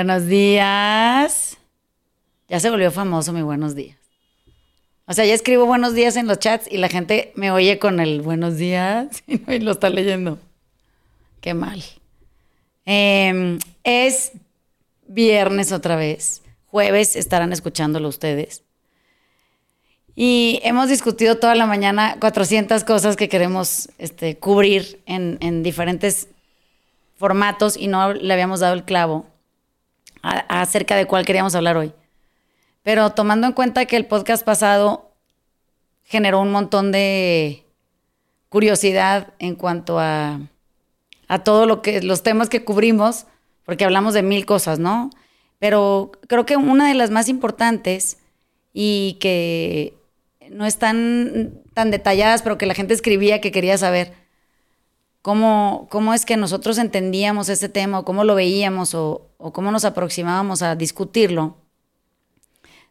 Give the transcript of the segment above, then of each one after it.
Buenos días. Ya se volvió famoso mi buenos días. O sea, ya escribo buenos días en los chats y la gente me oye con el buenos días y lo está leyendo. Qué mal. Em, es viernes otra vez. Jueves estarán escuchándolo ustedes. Y hemos discutido toda la mañana 400 cosas que queremos este, cubrir en, en diferentes formatos y no le habíamos dado el clavo acerca de cuál queríamos hablar hoy. Pero tomando en cuenta que el podcast pasado generó un montón de curiosidad en cuanto a, a todo lo que los temas que cubrimos, porque hablamos de mil cosas, ¿no? Pero creo que una de las más importantes y que no están tan detalladas, pero que la gente escribía que quería saber, cómo, cómo es que nosotros entendíamos ese tema o cómo lo veíamos o, cómo nos aproximábamos a discutirlo,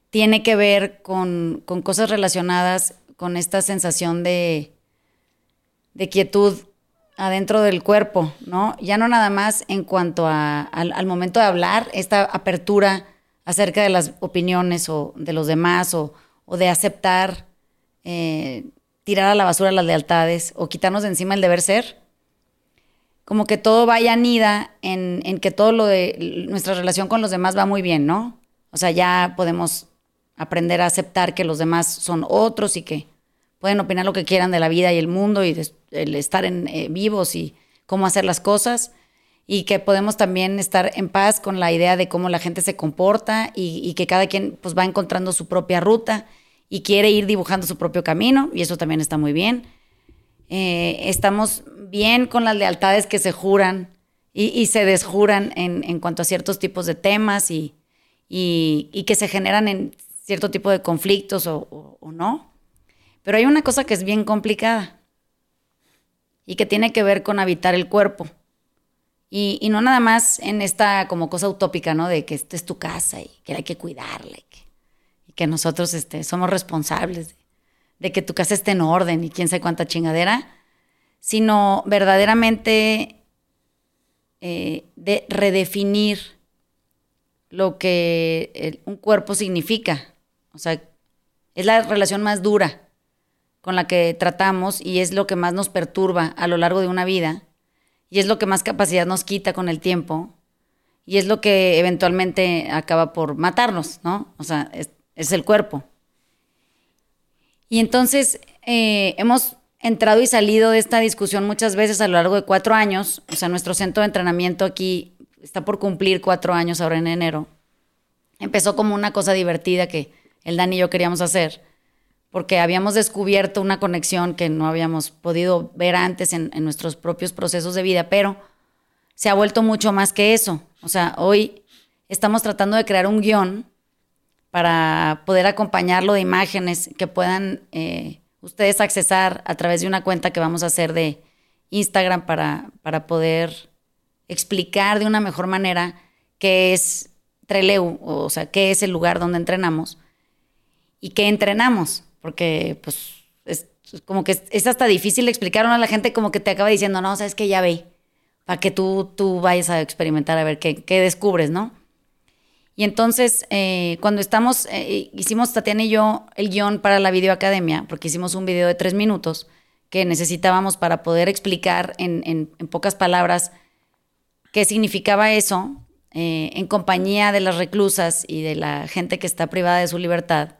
tiene que ver con, cosas relacionadas con esta sensación de, de, quietud adentro del cuerpo, ¿no? Ya no nada más en cuanto a, al, momento de hablar, esta apertura acerca de las opiniones o de los demás o, de aceptar, eh, tirar a la basura las lealtades o quitarnos de encima el deber ser, como que todo vaya anida en, en que todo lo de nuestra relación con los demás va muy bien, ¿no? O sea, ya podemos aprender a aceptar que los demás son otros y que pueden opinar lo que quieran de la vida y el mundo y el estar en, eh, vivos y cómo hacer las cosas y que podemos también estar en paz con la idea de cómo la gente se comporta y, que cada quien pues va encontrando su propia ruta y quiere ir dibujando su propio camino y eso también está muy bien. Eh, estamos bien con las lealtades que se juran y, se desjuran en, cuanto a ciertos tipos de temas y, que se generan en cierto tipo de conflictos o, no. Pero hay una cosa que es bien complicada y que tiene que ver con habitar el cuerpo. Y, no nada más en esta como cosa utópica, ¿no? De que esta es tu casa y que hay que cuidarla y que, nosotros este, somos responsables que tu casa esté en orden y quién sabe cuánta chingadera, sino verdaderamente eh, de redefinir lo que un cuerpo significa. O sea, es la relación más dura con la que tratamos y es lo que más nos perturba a lo largo de una vida y es lo que más capacidad nos quita con el tiempo y es lo que eventualmente acaba por matarnos, ¿no? O sea, es el cuerpo. Y entonces eh, hemos entrado y salido de esta discusión muchas veces a lo largo de cuatro años. O sea, nuestro centro de entrenamiento aquí está por cumplir cuatro años ahora en enero. Empezó como una cosa divertida que el Dani y yo queríamos hacer, porque habíamos descubierto una conexión que no habíamos podido ver antes en, en nuestros propios procesos de vida, pero se ha vuelto mucho más que eso. O sea, hoy estamos tratando de crear un guion para poder acompañarlo de imágenes que puedan eh, ustedes accesar a través de una cuenta que vamos a hacer de Instagram para, para poder explicar de una mejor manera qué es Treleu, o sea, qué es el lugar donde entrenamos y qué entrenamos, porque pues es, como que es, hasta difícil explicar a la gente como que te acaba diciendo, no, sabes que ya ve, para que tú, tú vayas a experimentar a ver qué, qué descubres, ¿no? Y entonces, eh, cuando estamos, eh, hicimos Tatiana y yo el guion para la videoacademia, porque hicimos un video de tres minutos que necesitábamos para poder explicar en, pocas palabras qué significaba eso, eh, en compañía de las reclusas y de la gente que está privada de su libertad.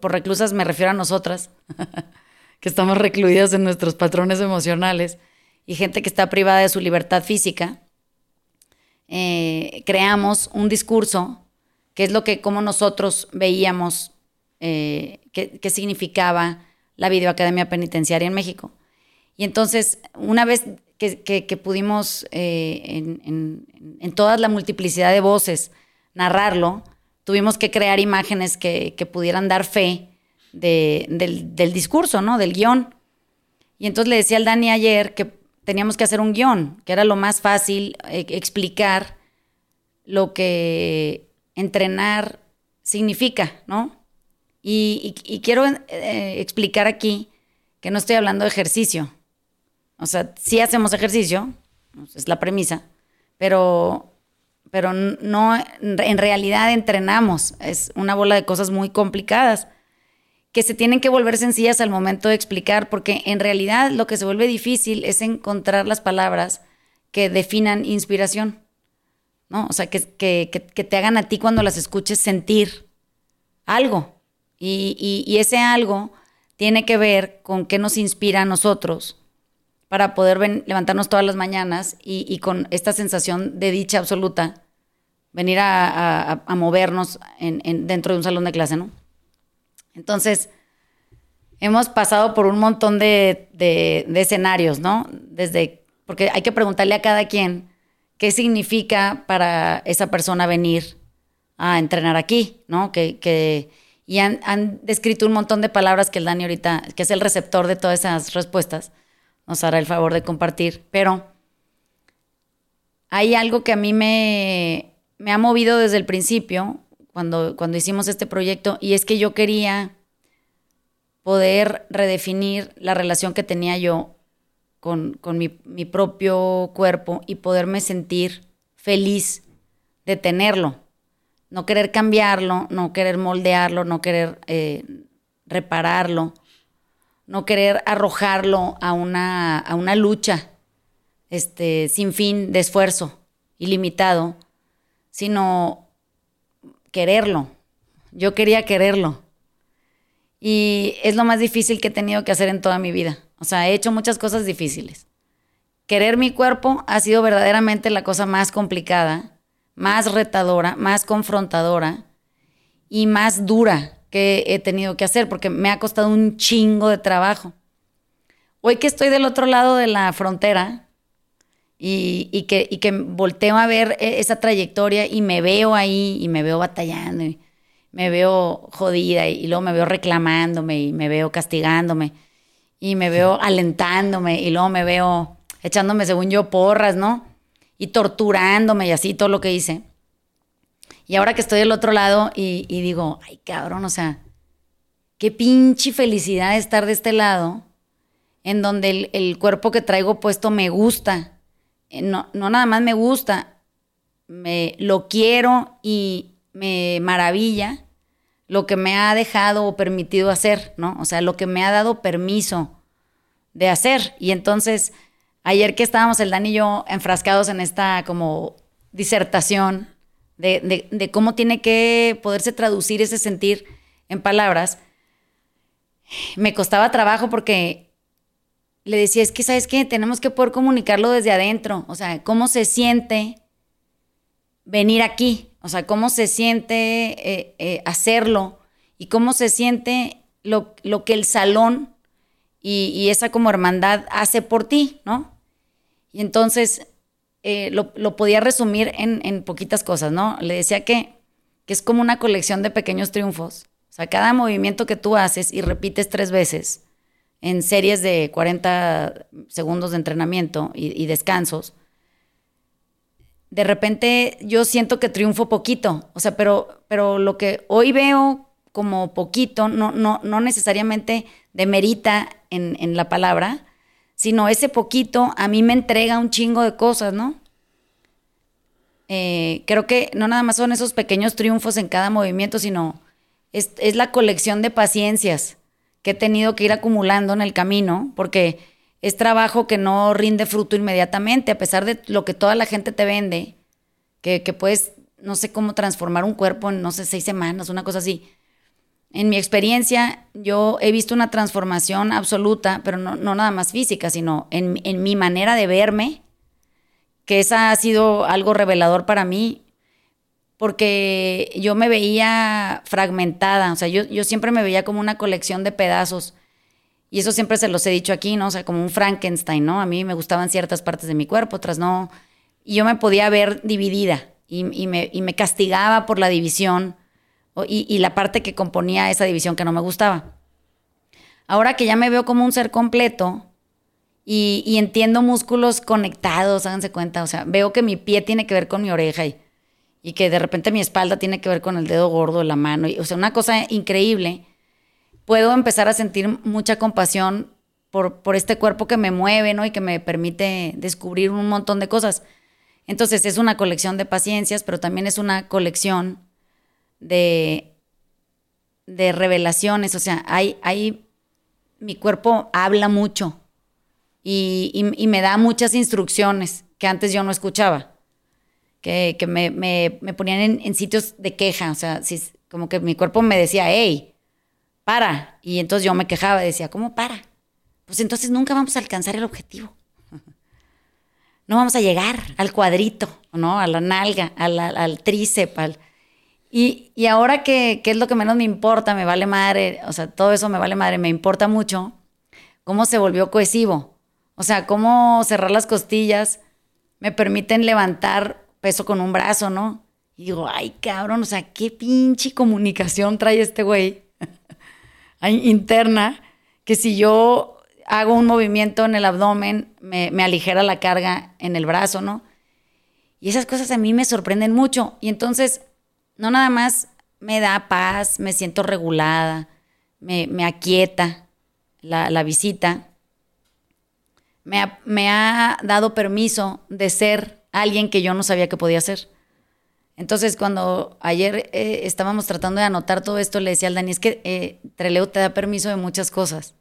Por reclusas me refiero a nosotras, que estamos recluidas en nuestros patrones emocionales, y gente que está privada de su libertad física eh, creamos un discurso, que es lo que como nosotros veíamos eh, qué significaba la videoacademia penitenciaria en México. Y entonces, una vez que, pudimos eh, en, toda la multiplicidad de voces narrarlo, tuvimos que crear imágenes que, pudieran dar fe del, del, discurso, ¿no? Del guion. Y entonces le decía al Dani ayer que teníamos que hacer un guion, que era lo más fácil eh, explicar lo que entrenar significa, ¿no? Y, quiero eh, explicar aquí que no estoy hablando de ejercicio. O sea, sí hacemos ejercicio, es la premisa, pero, pero no, en realidad entrenamos. Es una bola de cosas muy complicadas que se tienen que volver sencillas al momento de explicar, porque en realidad lo que se vuelve difícil es encontrar las palabras que definan inspiración, ¿no? O sea, que, que, te hagan a ti cuando las escuches sentir algo. Y, ese algo tiene que ver con qué nos inspira a nosotros para poder levantarnos todas las mañanas y, con esta sensación de dicha absoluta, venir a, movernos dentro de un salón de clase, ¿no? Entonces, hemos pasado por un montón de, escenarios, ¿no? Desde, porque hay que preguntarle a cada quien qué significa para esa persona venir a entrenar aquí, ¿no? Que, y han, descrito un montón de palabras que el Dani ahorita, que es el receptor de todas esas respuestas, nos hará el favor de compartir. Pero hay algo que a mí me, me ha movido desde el principio, cuando, cuando hicimos este proyecto y es que yo quería poder redefinir la relación que tenía yo con, mi, mi, propio cuerpo y poderme sentir feliz de tenerlo. No querer cambiarlo, no querer moldearlo, no querer eh, repararlo, no querer arrojarlo a una, a una lucha este, sin fin de esfuerzo ilimitado, sino quererlo. Yo quería quererlo. Y es lo más difícil que he tenido que hacer en toda mi vida. O sea, he hecho muchas cosas difíciles. Querer mi cuerpo ha sido verdaderamente la cosa más complicada, más retadora, más confrontadora y más dura que he tenido que hacer porque me ha costado un chingo de trabajo. Hoy que estoy del otro lado de la frontera, y, que, y que volteo a ver e, esa trayectoria y me veo ahí y me veo batallando y me veo jodida y, luego me veo reclamándome y me veo castigándome y me veo alentándome y luego me veo echándome según yo porras, ¿no? Y torturándome y así todo lo que hice. Y ahora que estoy del otro lado y, digo, ay cabrón, o sea, qué pinche felicidad estar de este lado en donde el, el cuerpo que traigo puesto me gusta eh, no, nada más me gusta, me lo quiero y me maravilla lo que me ha dejado o permitido hacer, ¿no? O sea, lo que me ha dado permiso de hacer. Y entonces, ayer que estábamos el Dan y yo enfrascados en esta como disertación de, de cómo tiene que poderse traducir ese sentir en palabras, me costaba trabajo porque le decía, es que, ¿sabes qué? Tenemos que poder comunicarlo desde adentro. O sea, cómo se siente venir aquí. O sea, cómo se siente eh, eh, hacerlo y cómo se siente lo, que el salón y, esa como hermandad hace por ti, ¿no? Y entonces eh, lo, podía resumir en, poquitas cosas, ¿no? Le decía que, que es como una colección de pequeños triunfos. O sea, cada movimiento que tú haces y repites tres veces, en series de 40 segundos de entrenamiento y, descansos, de repente yo siento que triunfo poquito. O sea, pero, pero lo que hoy veo como poquito no, no, no necesariamente demerita en, en la palabra, sino ese poquito a mí me entrega un chingo de cosas, ¿no? Eh, creo que no nada más son esos pequeños triunfos en cada movimiento, sino es, es la colección de paciencias que he tenido que ir acumulando en el camino, porque es trabajo que no rinde fruto inmediatamente, a pesar de lo que toda la gente te vende, que, puedes, no sé cómo transformar un cuerpo en, no sé, seis semanas, una cosa así. En mi experiencia, yo he visto una transformación absoluta, pero no, nada más física, sino en, en mi manera de verme, que esa ha sido algo revelador para mí porque yo me veía fragmentada, o sea, yo, yo siempre me veía como una colección de pedazos. Y eso siempre se los he dicho aquí, ¿no? O sea, como un Frankenstein, ¿no? A mí me gustaban ciertas partes de mi cuerpo, otras no. Y yo me podía ver dividida y, me, me, castigaba por la división y, y, la parte que componía esa división que no me gustaba. Ahora que ya me veo como un ser completo y, y entiendo músculos conectados, háganse cuenta, o sea, veo que mi pie tiene que ver con mi oreja y y que de repente mi espalda tiene que ver con el dedo gordo de la mano. o sea, una cosa increíble. Puedo empezar a sentir mucha compasión por, por este cuerpo que me mueve, ¿no? Y que me permite descubrir un montón de cosas. Entonces es una colección de paciencias, pero también es una colección de, de revelaciones. O sea, hay, mi cuerpo habla mucho y, me da muchas instrucciones que antes yo no escuchaba. Que, me, ponían en, sitios de queja. O sea, como que mi cuerpo me decía, hey, para. Y entonces yo me quejaba decía, ¿cómo para? Pues entonces nunca vamos a alcanzar el objetivo no vamos a llegar al cuadrito, ¿no? A la nalga, al, al tríceps. Y, y, ahora que, es lo que menos me importa, me vale madre, o sea, todo eso me vale madre, me importa mucho, cómo se volvió cohesivo. O sea, cómo cerrar las costillas me permiten levantar peso con un brazo, ¿no? Y digo, ay, cabrón, o sea, qué pinche comunicación trae este güey interna, que si yo hago un movimiento en el abdomen, me, aligera la carga en el brazo, ¿no? Y esas cosas a mí me sorprenden mucho. Y entonces, no nada más me da paz, me siento regulada, me, aquieta la, visita. Me ha, me ha, dado permiso de ser alguien que yo no sabía que podía ser. Entonces, cuando ayer eh, estábamos tratando de anotar todo esto, le decía al Dani, es que eh, te da permiso de muchas cosas.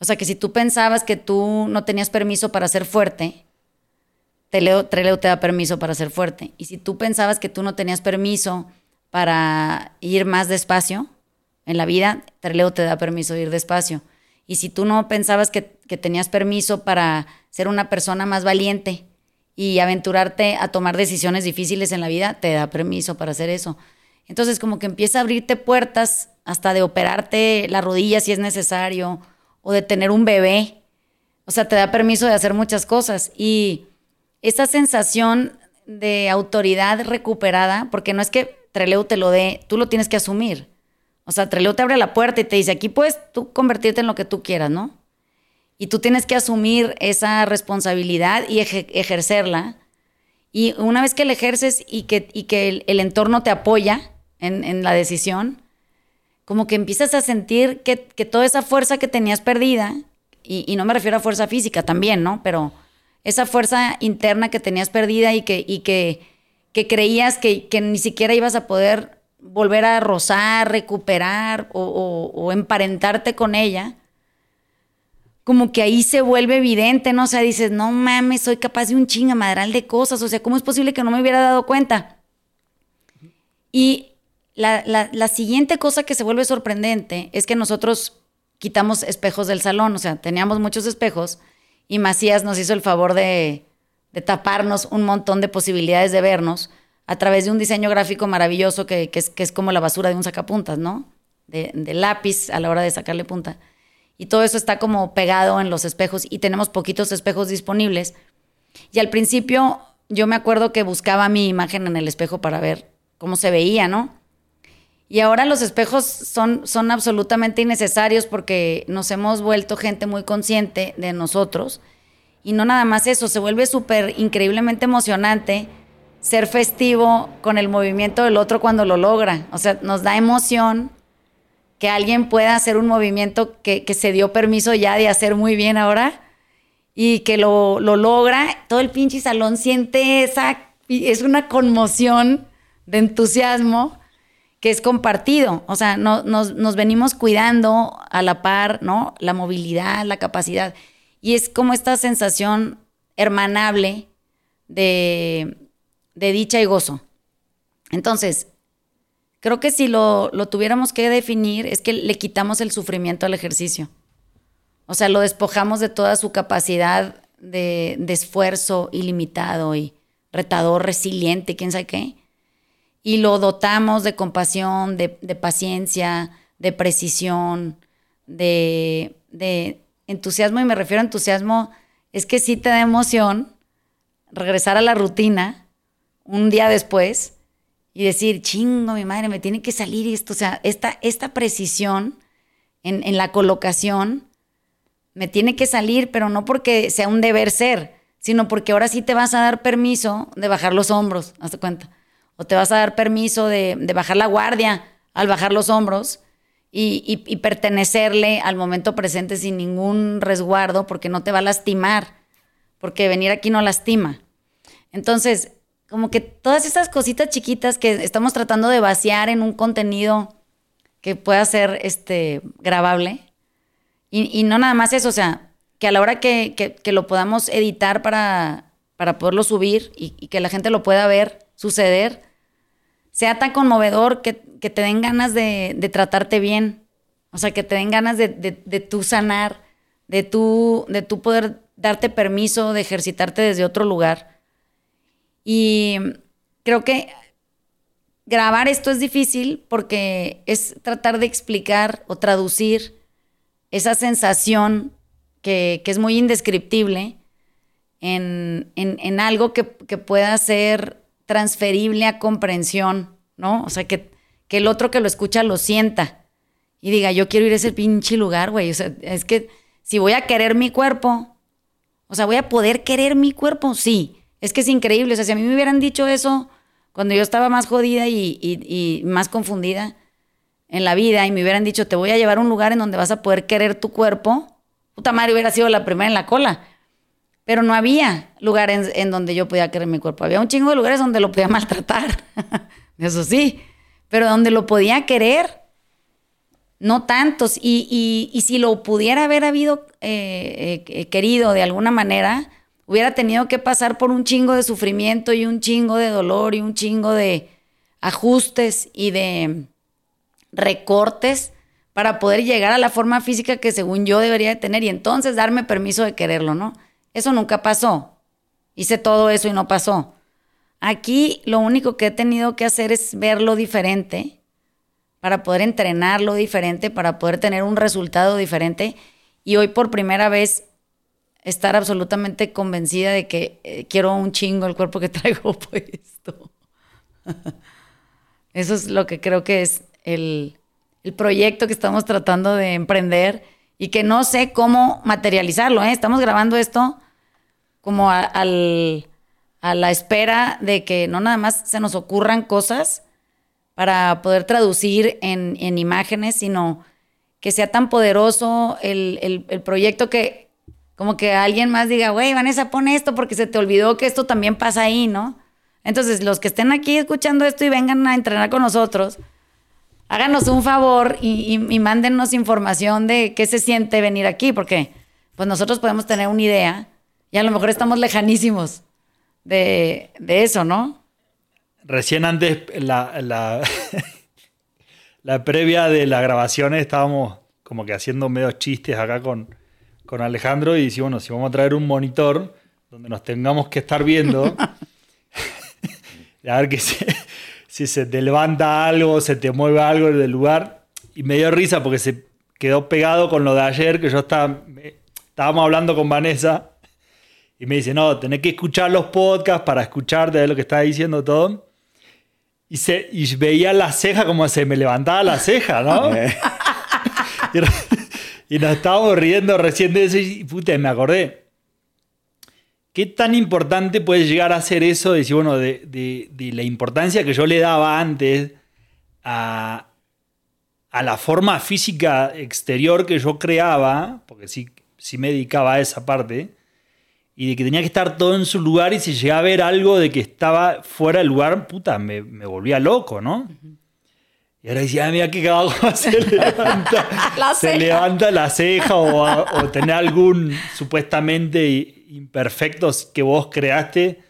O sea, que si tú pensabas que tú no tenías permiso para ser fuerte, Treleo, te da permiso para ser fuerte. Y si tú pensabas que tú no tenías permiso para ir más despacio en la vida, Treleo te da permiso de ir despacio. Y si tú no pensabas que, que tenías permiso para ser una persona más valiente y aventurarte a tomar decisiones difíciles en la vida, te da permiso para hacer eso. Entonces, como que empieza a abrirte puertas hasta de operarte la rodilla si es necesario, o de tener un bebé. O sea, te da permiso de hacer muchas cosas. Y esa sensación de autoridad recuperada, porque no es que Treleu te lo dé, tú lo tienes que asumir. O sea, Treleu te abre la puerta y te dice, aquí puedes tú convertirte en lo que tú quieras, ¿no? Y tú tienes que asumir esa responsabilidad y ejercerla. Y una vez que la ejerces y que, y que el, entorno te apoya en, en la decisión, como que empiezas a sentir que, toda esa fuerza que tenías perdida, y, no me refiero a fuerza física también, ¿no? Pero esa fuerza interna que tenías perdida y que, y que, que creías que, ni siquiera ibas a poder volver a rozar, recuperar o, emparentarte con ella, como que ahí se vuelve evidente, ¿no? O sea, dices, no mames, soy capaz de un chingamadral de cosas, o sea, ¿cómo es posible que no me hubiera dado cuenta? Y la, siguiente cosa que se vuelve sorprendente es que nosotros quitamos espejos del salón, o sea, teníamos muchos espejos y Macías nos hizo el favor de, taparnos un montón de posibilidades de vernos a través de un diseño gráfico maravilloso que, es, como la basura de un sacapuntas, ¿no? De, de, lápiz a la hora de sacarle punta. Y todo eso está como pegado en los espejos y tenemos poquitos espejos disponibles. Y al principio yo me acuerdo que buscaba mi imagen en el espejo para ver cómo se veía, ¿no? Y ahora los espejos son, son absolutamente innecesarios porque nos hemos vuelto gente muy consciente de nosotros. Y no nada más eso, se vuelve súper increíblemente emocionante ser festivo con el movimiento del otro cuando lo logra. O sea, nos da emoción que alguien pueda hacer un movimiento que, se dio permiso ya de hacer muy bien ahora y que lo, lo logra. Todo el pinche salón siente esa, es una conmoción de entusiasmo que es compartido. O sea, nos, venimos cuidando a la par, ¿no? La movilidad, la capacidad. Y es como esta sensación hermanable de, dicha y gozo. Entonces, creo que si lo, tuviéramos que definir, es que le quitamos el sufrimiento al ejercicio. O sea, lo despojamos de toda su capacidad de, de esfuerzo ilimitado y retador, resiliente, quién sabe qué y lo dotamos de compasión, de, paciencia, de precisión, de, entusiasmo, y me refiero a entusiasmo, es que sí te da emoción regresar a la rutina un día después y decir, chingo, mi madre, me tiene que salir esto. O sea, esta, esta precisión en, en, la colocación me tiene que salir, pero no porque sea un deber ser, sino porque ahora sí te vas a dar permiso de bajar los hombros, hazte cuenta o te vas a dar permiso de, bajar la guardia al bajar los hombros y, pertenecerle al momento presente sin ningún resguardo porque no te va a lastimar, porque venir aquí no lastima. Entonces, como que todas esas cositas chiquitas que estamos tratando de vaciar en un contenido que pueda ser este, grabable. Y, no nada más eso, o sea, que a la hora que, que, lo podamos editar para, para poderlo subir y, que la gente lo pueda ver suceder, sea tan conmovedor que, que te den ganas de, de, tratarte bien. O sea, que te den ganas de, de, de tú sanar, de tú, de tú poder darte permiso de ejercitarte desde otro lugar. Y creo que grabar esto es difícil porque es tratar de explicar o traducir esa sensación que, es muy indescriptible en, algo que, pueda ser transferible a comprensión, ¿no? O sea, que, que el otro que lo escucha lo sienta y diga, yo quiero ir a ese pinche lugar, güey. O sea, es que si voy a querer mi cuerpo, o sea, voy a poder querer mi cuerpo, sí. Es que es increíble. O sea, si a mí me hubieran dicho eso cuando yo estaba más jodida y, más confundida en la vida y me hubieran dicho, te voy a llevar a un lugar en donde vas a poder querer tu cuerpo, puta madre hubiera sido la primera en la cola. Pero no había lugares en, donde yo podía querer mi cuerpo. Había un chingo de lugares donde lo podía maltratar. Eso sí. Pero donde lo podía querer, no tantos. Y, si lo pudiera haber habido eh, eh, querido de alguna manera, hubiera tenido que pasar por un chingo de sufrimiento y un chingo de dolor y un chingo de ajustes y de recortes para poder llegar a la forma física que según yo debería de tener y entonces darme permiso de quererlo, ¿no? Eso nunca pasó. Hice todo eso y no pasó. Aquí lo único que he tenido que hacer es verlo diferente para poder entrenarlo diferente, para poder tener un resultado diferente. Y hoy por primera vez estar absolutamente convencida de que eh, quiero un chingo el cuerpo que traigo puesto. Eso es lo que creo que es el, proyecto que estamos tratando de emprender y que no sé cómo materializarlo. ¿eh? Estamos grabando esto como a, al, a la espera de que no nada más se nos ocurran cosas para poder traducir en, en imágenes, sino que sea tan poderoso el, el, el proyecto que como que alguien más diga, güey, Vanessa, pon esto porque se te olvidó que esto también pasa ahí, ¿no? Entonces, los que estén aquí escuchando esto y vengan a entrenar con nosotros, háganos un favor y, y, información de qué se siente venir aquí, porque pues nosotros podemos tener una idea y a lo mejor estamos lejanísimos de, eso, ¿no? Recién antes, la, la, la previa de la grabación estábamos como que haciendo medios chistes acá con, con Alejandro y decimos, bueno, si vamos a traer un monitor donde nos tengamos que estar viendo, a ver que si se te levanta algo, se te mueve algo del lugar. Y me dio risa porque se quedó pegado con lo de ayer, que yo estaba, estábamos hablando con Vanessa y me dice, no, tenés que escuchar los podcasts para escucharte de lo que está diciendo todo. Y, se, y veía la ceja como se me levantaba la ceja, ¿no? Y nos estábamos riendo recién de eso y me acordé. ¿Qué tan importante puede llegar a ser eso? De, bueno, de, la importancia que yo le daba antes a, la forma física exterior que yo creaba, porque sí, sí me dedicaba a esa parte, y de que tenía que estar todo en su lugar y si llegaba a ver algo de que estaba fuera del lugar, puta, me, volvía loco, ¿no? Y ahora decía, ah, mira qué cagado se levanta, la se levanta la ceja o, tener algún supuestamente imperfecto que vos creaste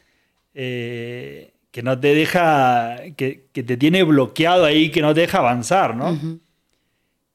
eh, que no te deja, que, te tiene bloqueado ahí, que no te deja avanzar, ¿no?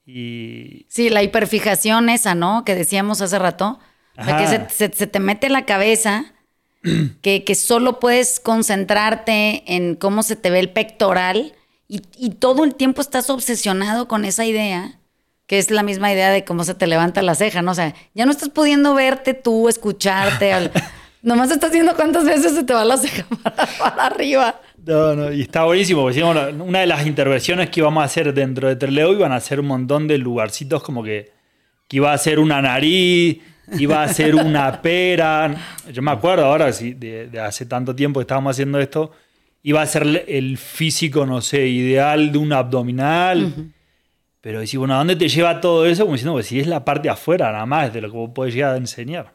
y... Sí, la hiperfijación esa, ¿no? Que decíamos hace rato. O sea, que se, te mete la cabeza. Que, que solo puedes concentrarte en cómo se te ve el pectoral y, todo el tiempo estás obsesionado con esa idea, que es la misma idea de cómo se te levanta la ceja, ¿no? O sea, ya no estás pudiendo verte tú, escucharte. nomás estás viendo cuántas veces se te va la ceja para, arriba. No, no, y está buenísimo, porque una de las intervenciones que íbamos a hacer dentro de Treleo iban a ser un montón de lugarcitos como que, que iba a ser una nariz, iba a ser una pera. Yo me acuerdo ahora, sí, de, de hace tanto tiempo que estábamos haciendo esto, iba a ser el físico, no sé, ideal de un abdominal. Pero decir, bueno, ¿a dónde te lleva todo eso? Como diciendo, pues si es la parte afuera nada más de lo que vos podés llegar a enseñar.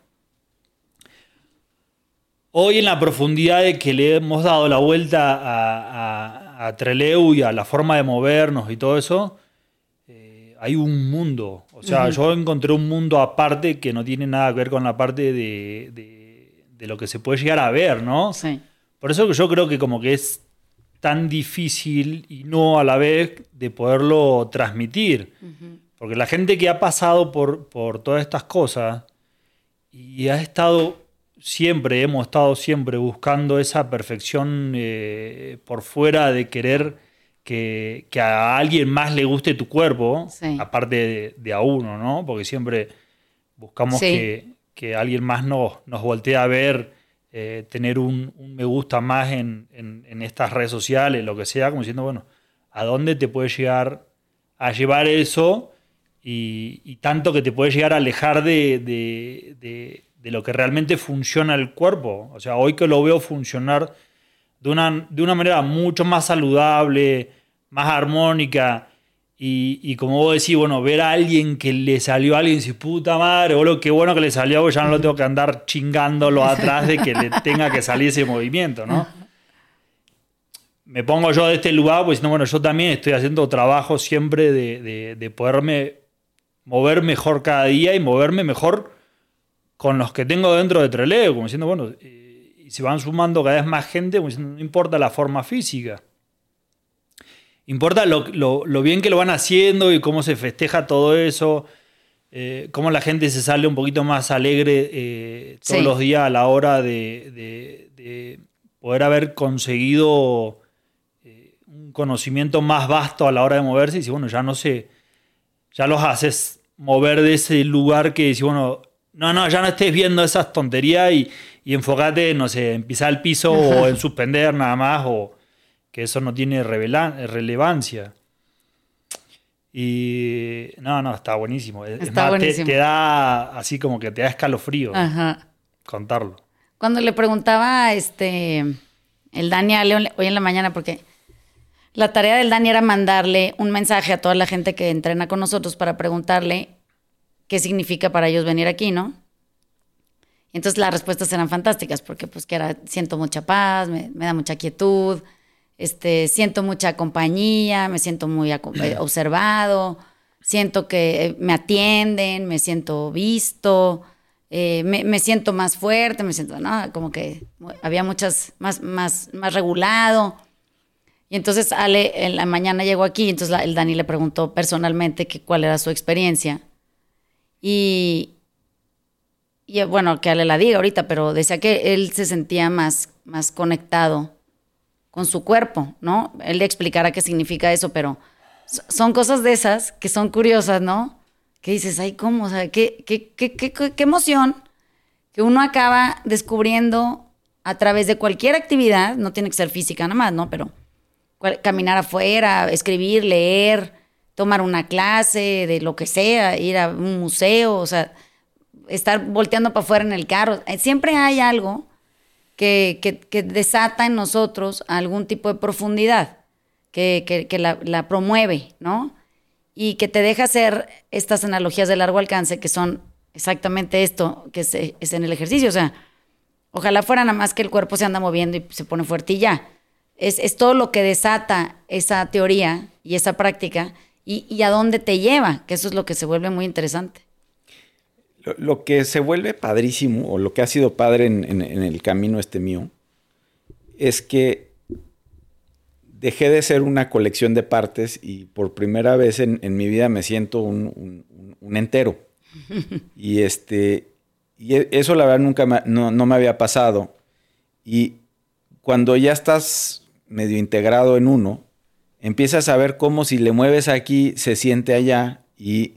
hoy en la profundidad de que le hemos dado la vuelta a, a, Treleu y a la forma de movernos y todo eso, eh, hay un mundo. O sea, yo encontré un mundo aparte que no tiene nada que ver con la parte de, de, lo que se puede llegar a ver, ¿no? Sí. Por eso que yo creo que como que es tan difícil y no a la vez de poderlo transmitir. Porque la gente que ha pasado por, por todas estas cosas y ha estado siempre, hemos estado siempre buscando esa perfección eh, por fuera de querer que, a alguien más le guste tu cuerpo, aparte de, a uno, ¿no? Porque siempre buscamos que, alguien más nos, nos voltee a ver, eh, tener un, me gusta más en, estas redes sociales, lo que sea, como diciendo, bueno, ¿a dónde te puede llegar a llevar eso? Y, tanto que te puede llegar a alejar de de lo que realmente funciona el cuerpo. O sea, hoy que lo veo funcionar de una, de una manera mucho más saludable, más armónica, y, como vos decís, bueno, ver a alguien que le salió a alguien y dice, puta madre, boludo, qué bueno que le salió, ya no lo tengo que andar chingándolo atrás de que le tenga que salir ese movimiento, ¿no? Me pongo yo de este lugar, pues no, bueno, yo también estoy haciendo trabajo siempre de, de, de poderme mover mejor cada día y moverme mejor con los que tengo dentro de Treleo, como diciendo, bueno, y se van sumando cada vez más gente, como diciendo, no importa la forma física. Importa lo, bien que lo van haciendo y cómo se festeja todo eso, eh, cómo la gente se sale un poquito más alegre eh, todos los días a la hora de, poder haber conseguido eh, un conocimiento más vasto a la hora de moverse y si bueno, ya no sé, ya los haces mover de ese lugar que dice, bueno, no, no, ya no estés viendo esas tonterías y, y enfócate, no sé, en pisar el piso o en suspender nada más, o que eso no tiene relevancia. Y no, no, está buenísimo. Está buenísimo. Te, da así como que te da escalofrío contarlo. Cuando le preguntaba este el Dani a León hoy en la mañana, porque la tarea del Dani era mandarle un mensaje a toda la gente que entrena con nosotros para preguntarle qué significa para ellos venir aquí, ¿no? entonces las respuestas eran fantásticas, porque pues que era, siento mucha paz, me, da mucha quietud, este, siento mucha compañía, me siento muy eh, observado, siento que eh, me atienden, me siento visto, eh, me, siento más fuerte, me siento, ¿no? Como que había muchas, más, más, más regulado. Y entonces Ale en la mañana llegó aquí, entonces el Dani le preguntó personalmente que cuál era su experiencia. Y, y bueno, que Ale la diga ahorita, pero decía que él se sentía más, más conectado con su cuerpo, ¿no? Él le explicara qué significa eso, pero son cosas de esas que son curiosas, ¿no? Que dices, ay, ¿cómo? Qué, qué, qué emoción que uno acaba descubriendo a través de cualquier actividad, no tiene que ser física nada más, ¿no? Pero caminar afuera, escribir, leer, tomar una clase de lo que sea, ir a un museo, o sea, estar volteando para afuera en el carro. Eh, siempre hay algo que, desata en nosotros algún tipo de profundidad, que, la, promueve, ¿no? Y que te deja hacer estas analogías de largo alcance, que son exactamente esto, que es, es en el ejercicio. O sea, ojalá fuera nada más que el cuerpo se anda moviendo y se pone fuerte y ya. Es, es todo lo que desata esa teoría y esa práctica y, a dónde te lleva, que eso es lo que se vuelve muy interesante. Lo, que se vuelve padrísimo, o lo que ha sido padre en, el camino este mío, es que dejé de ser una colección de partes y por primera vez en, mi vida me siento un, entero. y este y e, eso la verdad nunca no, no, me había pasado. Y cuando ya estás medio integrado en uno, empiezas a ver cómo si le mueves aquí se siente allá y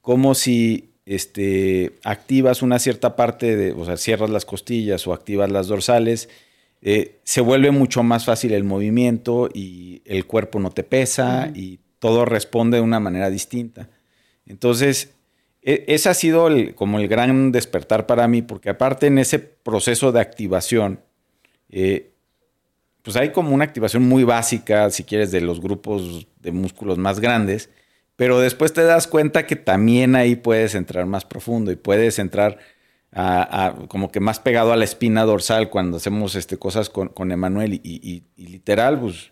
cómo si este, activas una cierta parte, de, o sea, cierras las costillas o activas las dorsales, eh, se vuelve mucho más fácil el movimiento y el cuerpo no te pesa y todo responde de una manera distinta. Entonces, e, ese ha sido como el gran despertar para mí, porque aparte en ese proceso de activación, eh, pues hay como una activación muy básica, si quieres, de los grupos de músculos más grandes, pero después te das cuenta que también ahí puedes entrar más profundo y puedes entrar como que más pegado a la espina dorsal cuando hacemos este, cosas con, con Emanuel y, literal, pues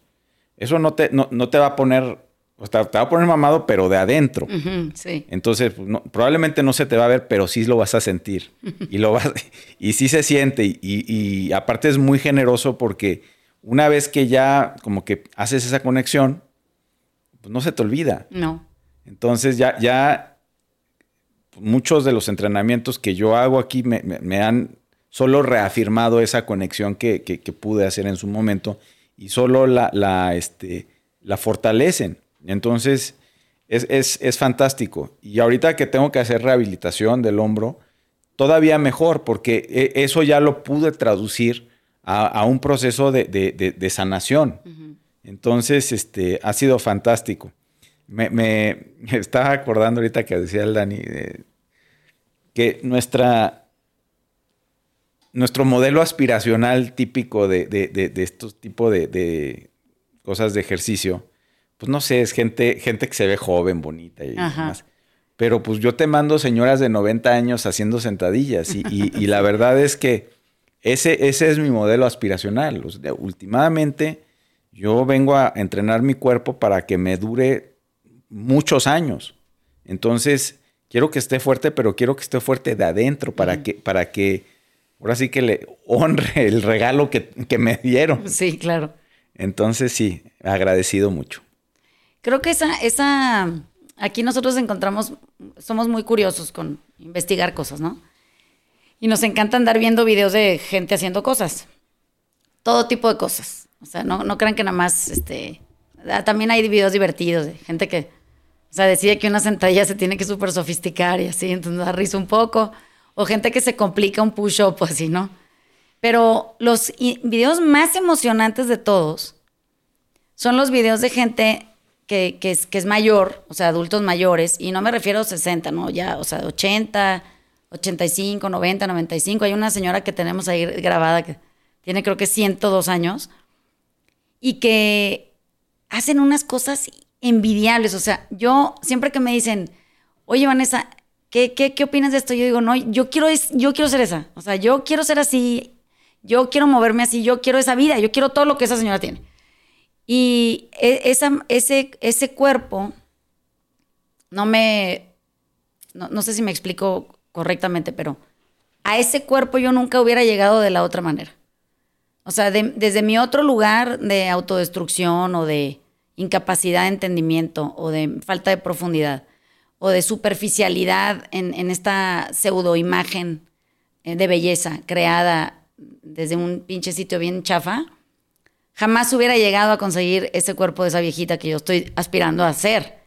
eso no te, no, te va a poner, o te va a poner mamado, pero de adentro. sí. Entonces, pues, probablemente no se te va a ver, pero sí lo vas a sentir. y, lo vas, y sí se siente. Y, y aparte es muy generoso porque una vez que ya como que haces esa conexión, pues no se te olvida. No. Entonces ya, ya muchos de los entrenamientos que yo hago aquí me, han solo reafirmado esa conexión que, pude hacer en su momento y solo la, la, este, la fortalecen. Entonces es, es, fantástico. Y ahorita que tengo que hacer rehabilitación del hombro, todavía mejor, porque e, eso ya lo pude traducir a, un proceso de, sanación. Entonces, este, ha sido fantástico. Me, estaba acordando ahorita que decía el Dani, que nuestra, nuestro modelo aspiracional típico de, estos tipos de, cosas de ejercicio, pues no sé, es gente, gente que se ve joven, bonita y demás. Pero pues yo te mando señoras de 90 años haciendo sentadillas y la verdad es que ese, ese es mi modelo aspiracional. últimamente, yo vengo a entrenar mi cuerpo para que me dure muchos años. Entonces, quiero que esté fuerte, pero quiero que esté fuerte de adentro para, que, para que ahora sí que le honre el regalo que, que me dieron. Sí, claro. Entonces, sí, agradecido mucho. Creo que esa, esa, aquí nosotros encontramos, somos muy curiosos con investigar cosas, ¿no? Y nos encanta andar viendo videos de gente haciendo cosas. Todo tipo de cosas. O sea, no, no crean que nada más, este... Ah, también hay videos divertidos de gente que, o sea, decide que una sentadilla se tiene que súper sofisticar y así, entonces da risa un poco. O gente que se complica un push-up así, ¿no? Pero los videos más emocionantes de todos son los videos de gente que, es, que es mayor, o sea, adultos mayores, y no me refiero a 60, ¿no? Ya, o sea, 80, 85, 90, 95. Hay una señora que tenemos ahí grabada que tiene creo que 102 años y que hacen unas cosas envidiables. O sea, yo siempre que me dicen, oye Vanessa, ¿qué, qué, qué opinas de esto? Yo digo, no, yo quiero, yo quiero ser esa. O sea, yo quiero ser así, yo quiero moverme así, yo quiero esa vida, yo quiero todo lo que esa señora tiene. Y e, esa, ese, ese cuerpo, no me, no, no sé si me explico correctamente, pero a ese cuerpo yo nunca hubiera llegado de la otra manera. O sea, desde mi otro lugar de autodestrucción o de incapacidad de entendimiento o de falta de profundidad o de superficialidad en, en esta pseudoimagen eh, de belleza creada desde un pinche sitio bien chafa, jamás hubiera llegado a conseguir ese cuerpo de esa viejita que yo estoy aspirando a ser.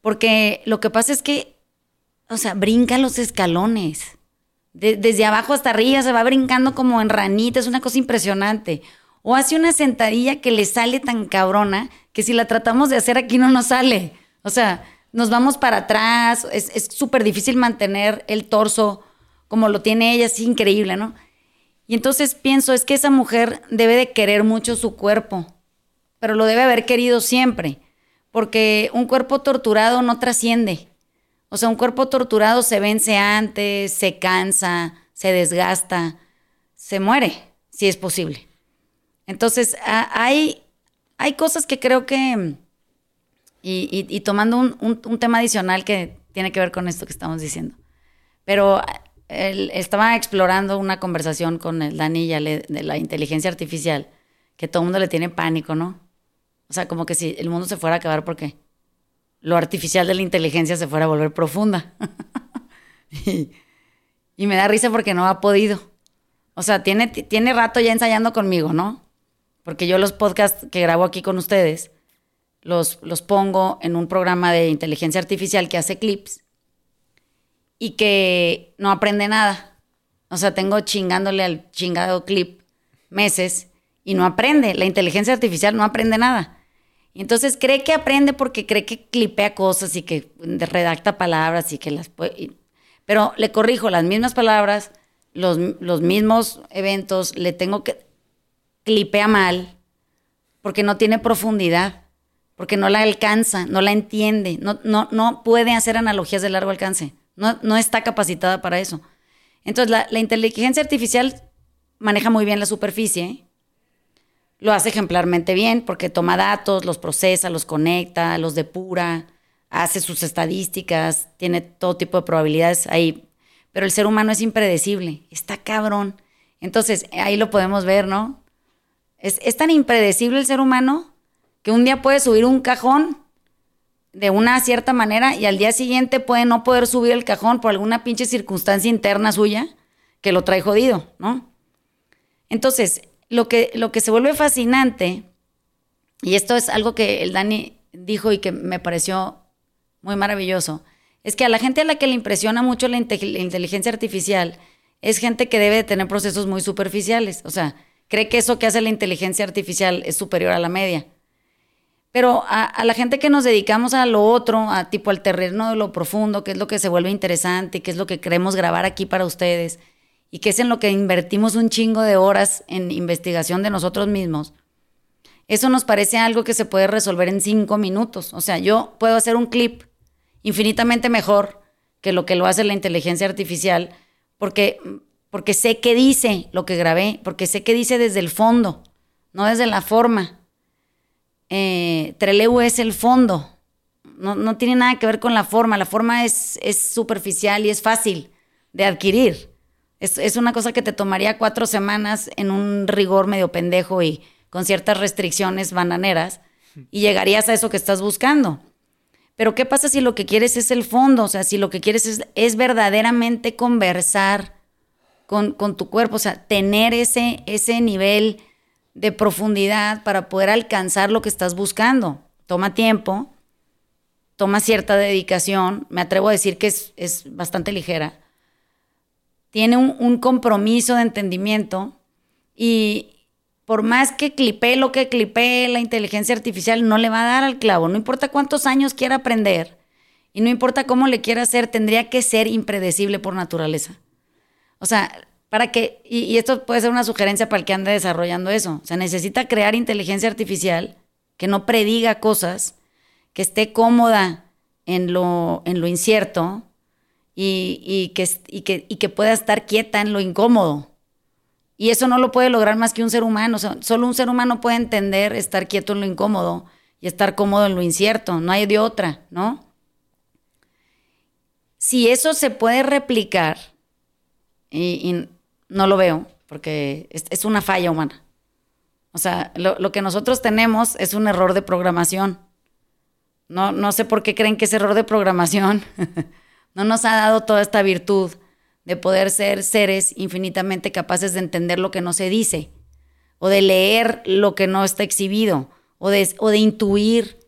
Porque lo que pasa es que o sea, brinca los escalones. desde abajo hasta arriba se va brincando como en ranita, es una cosa impresionante. O hace una sentadilla que le sale tan cabrona que si la tratamos de hacer aquí no nos sale. O sea, nos vamos para atrás, es súper difícil mantener el torso como lo tiene ella, es increíble, ¿no? Y entonces pienso, es que esa mujer debe de querer mucho su cuerpo, pero lo debe haber querido siempre, porque un cuerpo torturado no trasciende. O sea, un cuerpo torturado se vence antes, se cansa, se desgasta, se muere, si es posible. Entonces, hay, hay cosas que creo que, y, tomando un, tema adicional que tiene que ver con esto que estamos diciendo, pero estaba explorando una conversación con el Dani Yale de la inteligencia artificial, que todo el mundo le tiene pánico, ¿no? O sea, como que si el mundo se fuera a acabar, ¿por qué? lo artificial de la inteligencia se fuera a volver profunda. y, me da risa porque no ha podido. O sea, tiene, tiene rato ya ensayando conmigo, ¿no? Porque yo los podcasts que grabo aquí con ustedes los, los pongo en un programa de inteligencia artificial que hace clips y que no aprende nada. O sea, tengo chingándole al chingado clip meses y no aprende. La inteligencia artificial no aprende nada. Y entonces cree que aprende porque cree que clipea cosas y que redacta palabras y que las puede... pero le corrijo las mismas palabras, los, los mismos eventos, le tengo que... clipea mal porque no tiene profundidad, porque no la alcanza, no la entiende, no, no, no puede hacer analogías de largo alcance, no, no está capacitada para eso. Entonces, la, la inteligencia artificial maneja muy bien la superficie, lo hace ejemplarmente bien porque toma datos, los procesa, los conecta, los depura, hace sus estadísticas, tiene todo tipo de probabilidades ahí. Pero el ser humano es impredecible, está cabrón. Entonces, ahí lo podemos ver, ¿no? Es, tan impredecible el ser humano que un día puede subir un cajón de una cierta manera y al día siguiente puede no poder subir el cajón por alguna pinche circunstancia interna suya que lo trae jodido, ¿no? Entonces, lo que, lo que se vuelve fascinante, y esto es algo que el Dani dijo y que me pareció muy maravilloso, es que a la gente a la que le impresiona mucho la, inteligencia artificial es gente que debe de tener procesos muy superficiales, o sea, cree que eso que hace la inteligencia artificial es superior a la media. Pero a, la gente que nos dedicamos a lo otro, a tipo al terreno de lo profundo, que es lo que se vuelve interesante, que es lo que queremos grabar aquí para ustedes, y que es en lo que invertimos un chingo de horas en investigación de nosotros mismos, eso nos parece algo que se puede resolver en cinco minutos. O sea, yo puedo hacer un clip infinitamente mejor que lo que lo hace la inteligencia artificial, porque, porque sé qué dice lo que grabé, porque sé qué dice desde el fondo, no desde la forma eh, Treleu es el fondo. No, tiene nada que ver con la forma. La forma es, es superficial y es fácil de adquirir. Es, es, una cosa que te tomaría cuatro semanas en un rigor medio pendejo y con ciertas restricciones bananeras y llegarías a eso que estás buscando. Pero ¿qué pasa si lo que quieres es el fondo? O sea, si lo que quieres es, es verdaderamente conversar con, con, tu cuerpo, o sea, tener ese, ese nivel de profundidad para poder alcanzar lo que estás buscando. Toma tiempo, toma cierta dedicación, me atrevo a decir que es, bastante ligera. Tiene un, compromiso de entendimiento y por más que clipe lo que clipe la inteligencia artificial, no le va a dar al clavo. No importa cuántos años quiera aprender y no importa cómo le quiera hacer, tendría que ser impredecible por naturaleza. O sea, para que, y, esto puede ser una sugerencia para el que ande desarrollando eso, o sea, necesita crear inteligencia artificial que no prediga cosas, que esté cómoda en lo, en lo incierto y, que, y, que, y que pueda estar quieta en lo incómodo. Y eso no lo puede lograr más que un ser humano. O sea, solo un ser humano puede entender estar quieto en lo incómodo y estar cómodo en lo incierto. No hay de otra, ¿no? Si eso se puede replicar, y, no lo veo, porque es, una falla humana. O sea, lo, que nosotros tenemos es un error de programación. No, no sé por qué creen que ese error de programación no nos ha dado toda esta virtud de poder ser seres infinitamente capaces de entender lo que no se dice, o de leer lo que no está exhibido, o de, o de intuir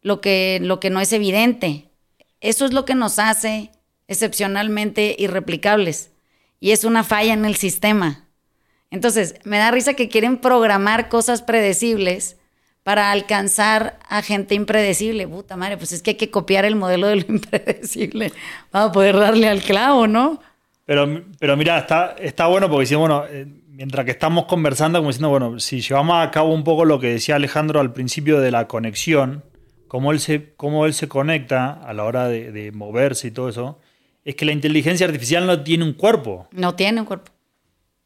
lo que, lo que no es evidente. Eso es lo que nos hace excepcionalmente irreplicables y es una falla en el sistema. Entonces, me da risa que quieren programar cosas predecibles para alcanzar a gente impredecible. Puta madre, pues es que hay que copiar el modelo de lo impredecible para poder darle al clavo, ¿no? Pero, pero mira, está, está bueno porque bueno, eh, mientras que estamos conversando, como diciendo, bueno, si llevamos a cabo un poco lo que decía Alejandro al principio de la conexión, cómo él se, cómo él se conecta a la hora de, de moverse y todo eso, es que la inteligencia artificial no tiene un cuerpo. No tiene un cuerpo.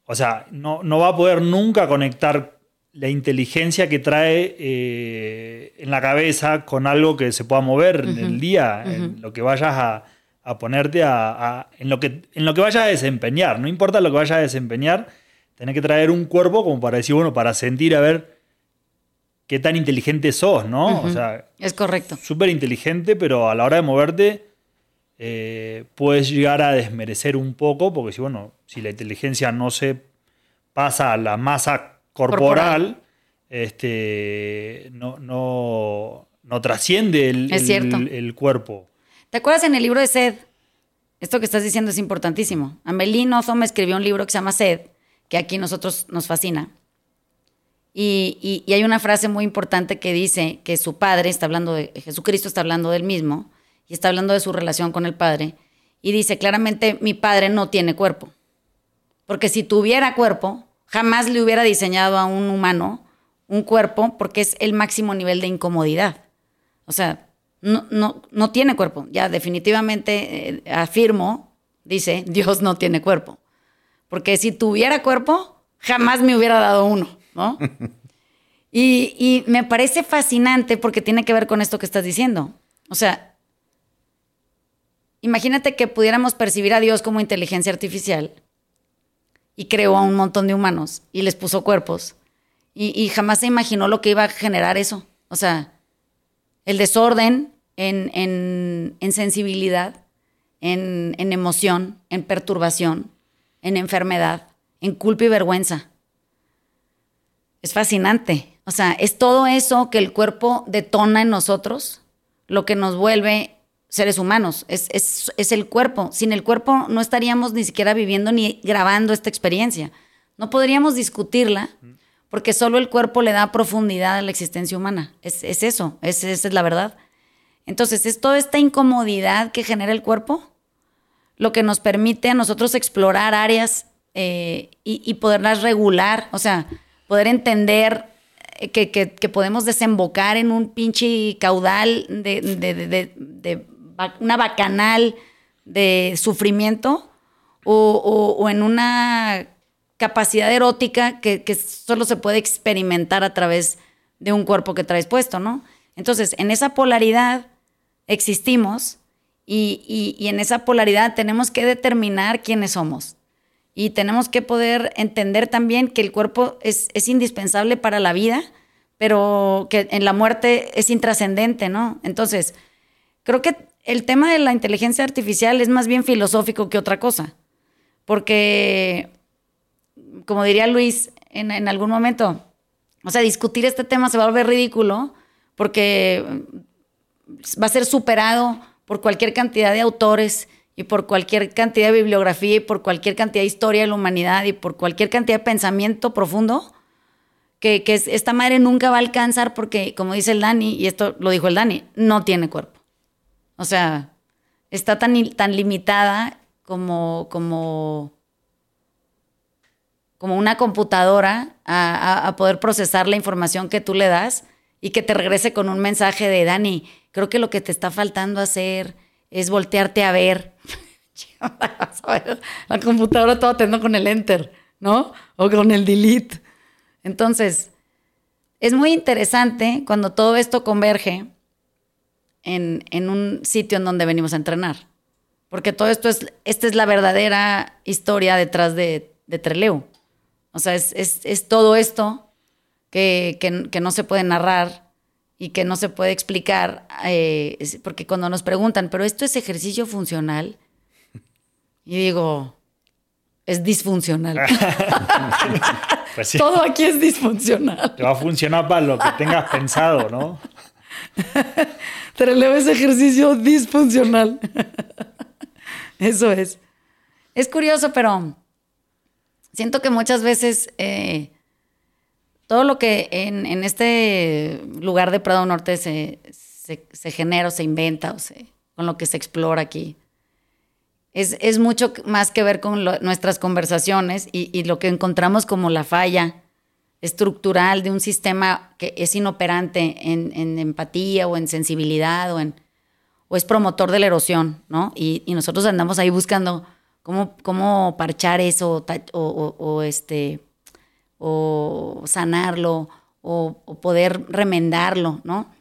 O sea, no, no va a poder nunca conectar la inteligencia que trae eh, en la cabeza con algo que se pueda mover en el día, en lo que vayas a, ponerte a, en, lo que, en lo que vayas a desempeñar. No importa lo que vayas a desempeñar, tenés que traer un cuerpo como para decir, bueno, para sentir a ver qué tan inteligente sos, ¿no? O sea, es correcto. Súper inteligente, pero a la hora de moverte eh, puedes llegar a desmerecer un poco, porque si, bueno, si la inteligencia no se pasa a la masa corporal, Este, no, no, no, trasciende el, el, cuerpo. ¿Te acuerdas en el libro de Sed? Esto que estás diciendo es importantísimo. Amelie me escribió un libro que se llama Sed, que aquí nosotros nos fascina. Y, y, hay una frase muy importante que dice que su padre está hablando de Jesucristo, está hablando del mismo, y está hablando de su relación con el padre, y dice claramente, mi padre no tiene cuerpo. Porque si tuviera cuerpo, jamás le hubiera diseñado a un humano un cuerpo porque es el máximo nivel de incomodidad. O sea, no, no, no tiene cuerpo. Ya definitivamente eh, afirmo, dice, Dios no tiene cuerpo. porque si tuviera cuerpo, jamás me hubiera dado uno, ¿no? y, y me parece fascinante porque tiene que ver con esto que estás diciendo. O sea, imagínate que pudiéramos percibir a Dios como inteligencia artificial y creó a un montón de humanos y les puso cuerpos y, jamás se imaginó lo que iba a generar eso. O sea, el desorden en, sensibilidad, en, en emoción, en perturbación, en enfermedad, en culpa y vergüenza. Es fascinante. O sea, es todo eso que el cuerpo detona en nosotros lo que nos vuelve seres humanos. Es, es, es, el cuerpo. Sin el cuerpo no estaríamos ni siquiera viviendo ni grabando esta experiencia. No podríamos discutirla porque solo el cuerpo le da profundidad a la existencia humana. Es, eso, esa es la verdad. Entonces, es toda esta incomodidad que genera el cuerpo lo que nos permite a nosotros explorar áreas eh, y, poderlas regular, o sea, poder entender eh, que, podemos desembocar en un pinche caudal de, una bacanal de sufrimiento o en una capacidad erótica que, solo se puede experimentar a través de un cuerpo que traes puesto, ¿no? Entonces, en esa polaridad existimos y, en esa polaridad tenemos que determinar quiénes somos. Y tenemos que poder entender también que el cuerpo es, es indispensable para la vida, pero que en la muerte es intrascendente, ¿no? Entonces, creo que el tema de la inteligencia artificial es más bien filosófico que otra cosa, porque como diría Luis en, algún momento, o sea, discutir este tema se va a volver ridículo porque va a ser superado por cualquier cantidad de autores y por cualquier cantidad de bibliografía y por cualquier cantidad de historia de la humanidad y por cualquier cantidad de pensamiento profundo, que, esta madre nunca va a alcanzar porque, como dice el Dani, y esto lo dijo el Dani, no tiene cuerpo. O sea, está tan, tan limitada como, como como una computadora a, poder procesar la información que tú le das y que te regrese con un mensaje de Dani, creo que lo que te está faltando hacer es voltearte a ver. la computadora todo teniendo con el enter, ¿no? O con el delete. Entonces, es muy interesante cuando todo esto converge en, un sitio en donde venimos a entrenar. Porque todo esto es, esta es la verdadera historia detrás de, de Treleu. O sea, es, todo esto que, no se puede narrar y que no se puede explicar, eh, porque cuando nos preguntan, pero esto es ejercicio funcional, y digo, es disfuncional. pues sí. Todo aquí es disfuncional. Te va a funcionar para lo que tengas pensado, ¿no? Pero ese ejercicio disfuncional. Eso es. Es curioso, pero siento que muchas veces eh, todo lo que en, este lugar de Prado Norte se, genera o se inventa o se, con lo que se explora aquí, es, mucho más que ver con nuestras conversaciones y, lo que encontramos como la falla estructural de un sistema que es inoperante en, empatía o en sensibilidad o, en, o es promotor de la erosión, ¿no? y nosotros andamos ahí buscando cómo, parchar eso o, este, o sanarlo o, poder remendarlo, ¿no?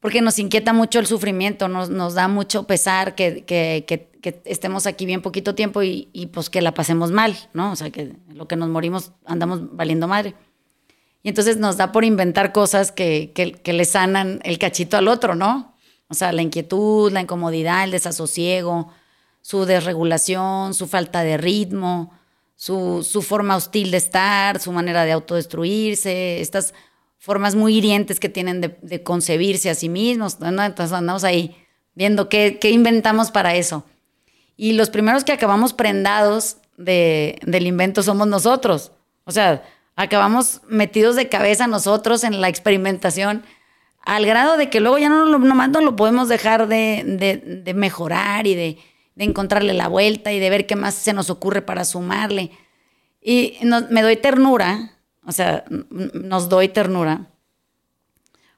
Porque nos inquieta mucho el sufrimiento, nos, da mucho pesar que, estemos aquí bien poquito tiempo y, pues que la pasemos mal, ¿no? O sea, que lo que nos morimos andamos valiendo madre. Y entonces nos da por inventar cosas que, que, le sanan el cachito al otro, ¿no? O sea, la inquietud, la incomodidad, el desasosiego, su desregulación, su falta de ritmo, su, forma hostil de estar, su manera de autodestruirse, estas formas muy hirientes que tienen de, concebirse a sí mismos. Entonces andamos ahí viendo qué, inventamos para eso. Y los primeros que acabamos prendados del invento somos nosotros. O sea, acabamos metidos de cabeza nosotros en la experimentación al grado de que luego ya no, nomás no lo podemos dejar de mejorar y de de encontrarle la vuelta y de ver qué más se nos ocurre para sumarle. Y me doy ternura, o sea, nos doy ternura,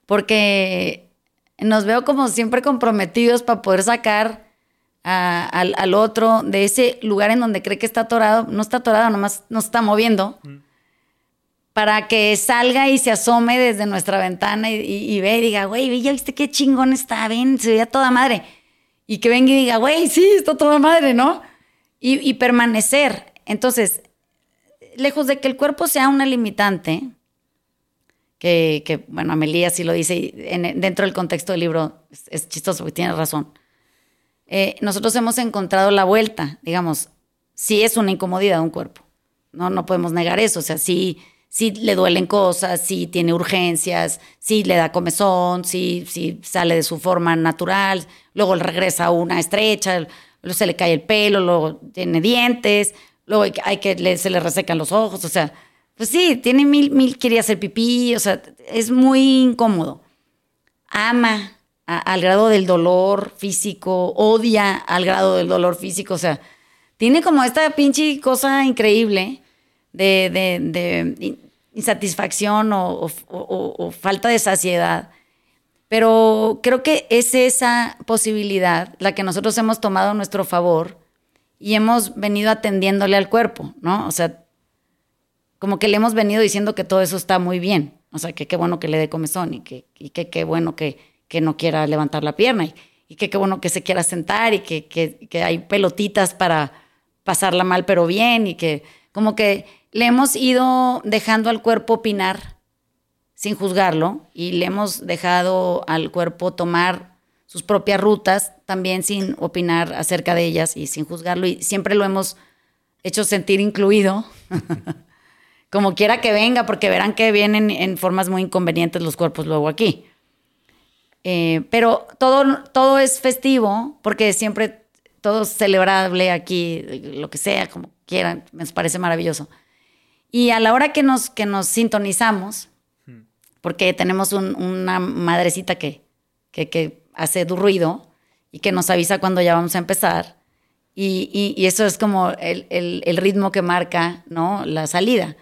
porque nos veo como siempre comprometidos para poder sacar al, al otro, de ese lugar en donde cree que está atorado, no está atorado, nomás no está moviendo, para que salga y se asome desde nuestra ventana y, y, ve y diga, güey, ya viste qué chingón está, ven, se veía toda madre. Y que venga y diga, güey, sí, está toda madre, ¿no? Y, permanecer. Entonces, lejos de que el cuerpo sea una limitante, que, que, bueno, Amelia sí lo dice dentro del contexto del libro, es, es chistoso porque tiene razón. Eh, nosotros hemos encontrado la vuelta, digamos, sí es una incomodidad un cuerpo, no, no podemos negar eso, o sea, sí, sí le duelen cosas, sí tiene urgencias, sí le da comezón, sí, sí sale de su forma natural, luego regresa una estrecha, luego se le cae el pelo, luego tiene dientes, luego hay que, se le resecan los ojos, o sea, pues sí, tiene mil, mil, quería hacer pipí, o sea, es muy incómodo. Ama al grado del dolor físico, odia al grado del dolor físico, o sea, tiene como esta pinche cosa increíble de, de- de in- insatisfacción o, o- falta de saciedad. Pero creo que es esa posibilidad la que nosotros hemos tomado a nuestro favor y hemos venido atendiéndole al cuerpo, ¿no? O sea, como que le hemos venido diciendo que todo eso está muy bien. O sea, que qué bueno que le dé comezón y que, y que qué bueno que, que no quiera levantar la pierna y, que qué bueno que se quiera sentar y que, que, que hay pelotitas para pasarla mal pero bien y que como que le hemos ido dejando al cuerpo opinar sin juzgarlo y le hemos dejado al cuerpo tomar sus propias rutas también sin opinar acerca de ellas y sin juzgarlo y siempre lo hemos hecho sentir incluido como quiera que venga, porque verán que vienen en formas muy inconvenientes los cuerpos luego aquí. Eh, pero todo, todo es festivo, porque siempre todo es celebrable aquí, lo que sea, como quieran, me parece maravilloso. Y a la hora que nos, que nos sintonizamos, porque tenemos un- una madrecita que, que, que hace ruido y que nos avisa cuando ya vamos a empezar, y, y- y eso es como el, el- el ritmo que marca ¿no? la salida.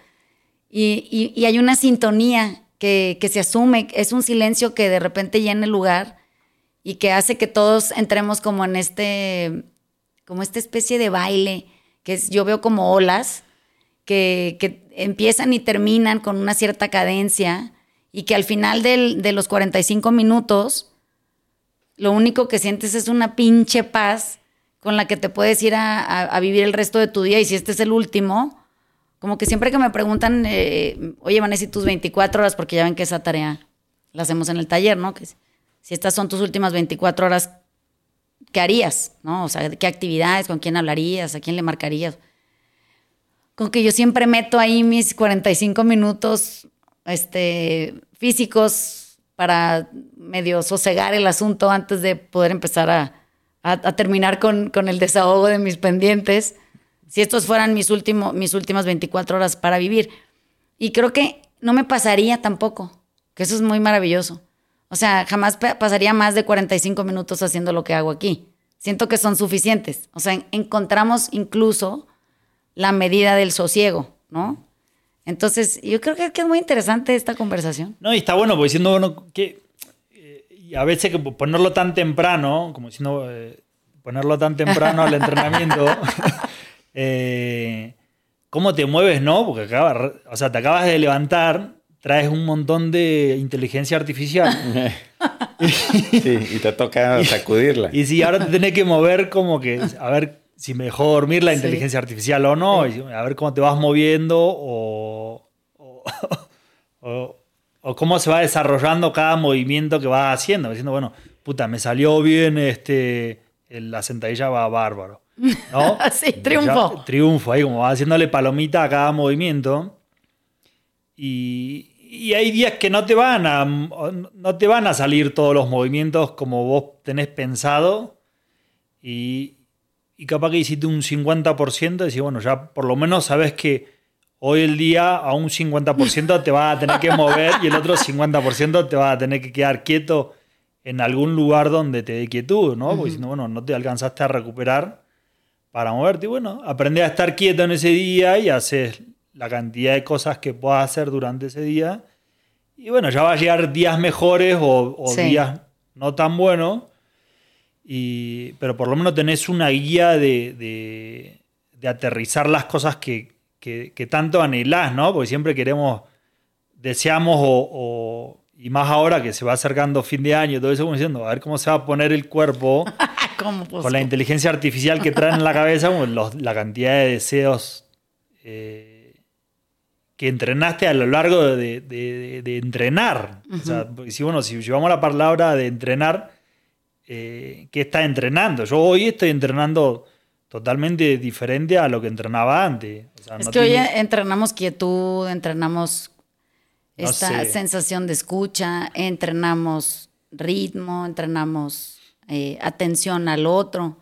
Y- y hay una sintonía que, se asume, es un silencio que de repente llena el lugar y que hace que todos entremos como en este, como esta especie de baile, que es, yo veo como olas, que, que empiezan y terminan con una cierta cadencia y que al final del- de los 45 minutos, lo único que sientes es una pinche paz con la que te puedes ir a, a- a vivir el resto de tu día y si este es el último, como que siempre que me preguntan, eh, oye, Vanessa, ¿y tus 24 horas? Porque ya ven que esa tarea la hacemos en el taller, ¿no? Si- estas son tus últimas 24 horas, ¿qué harías? ¿No? O sea, ¿qué actividades? ¿Con quién hablarías? ¿A quién le marcarías? Con que yo siempre meto ahí mis 45 minutos este, físicos para medio sosegar el asunto antes de poder empezar a, terminar con el desahogo de mis pendientes. Si estos fueran mis, último, mis últimas 24 horas para vivir. Y creo que no me pasaría tampoco, que eso es muy maravilloso. O sea, jamás pa- pasaría más de 45 minutos haciendo lo que hago aquí. Siento que son suficientes. O sea, en- encontramos incluso la medida del sosiego, ¿no? Entonces, yo creo que, es muy interesante esta conversación. No, y está bueno, porque diciendo, bueno, que eh, y a veces que ponerlo tan temprano, como diciendo, eh, ponerlo tan temprano al entrenamiento, eh, ¿cómo te mueves, no? Porque acabas, o sea, te acabas de levantar, traes un montón de inteligencia artificial. Sí, y te toca sacudirla. Y si ahora te tenés que mover como que, a ver si me dejó dormir la Sí. inteligencia artificial o no, y a ver cómo te vas moviendo o, o, o- o cómo se va desarrollando cada movimiento que vas haciendo. Diciendo, bueno, puta, me salió bien este, el- la sentadilla va bárbaro. ¿No? Sí, triunfo. Ya- triunfo, ahí como va haciéndole palomita a cada movimiento. Y, y hay días que no te van a no te van a salir todos los movimientos como vos tenés pensado. Y, y capaz que hiciste un 50%, decís, bueno, ya por lo menos sabes que hoy el día a un 50% te vas a tener que mover y el otro 50% te vas a tener que quedar quieto en algún lugar donde te dé quietud, ¿no? Porque si no, bueno, no te alcanzaste a recuperar para moverte. Y bueno, aprende a estar quieto en ese día y haces la cantidad de cosas que puedas hacer durante ese día. Y bueno, ya va a llegar días mejores o, o Sí. días no tan buenos. Y, pero por lo menos tenés una guía de, de- de aterrizar las cosas que, que- que tanto anhelás, ¿no? Porque siempre queremos, deseamos o, o- y más ahora que se va acercando fin de año, todo eso, como diciendo, a ver cómo se va a poner el cuerpo ¿Cómo? Pues, con la inteligencia artificial que traen en la cabeza, los- la cantidad de deseos eh, que entrenaste a lo largo de, de- de- de entrenar. O sea, si, bueno, si llevamos la palabra de entrenar, eh, ¿qué estás entrenando? Yo hoy estoy entrenando totalmente diferente a lo que entrenaba antes. O sea, Es no que hoy entrenamos quietud, entrenamos No esta sé. sensación de escucha, entrenamos ritmo, entrenamos eh, atención al otro,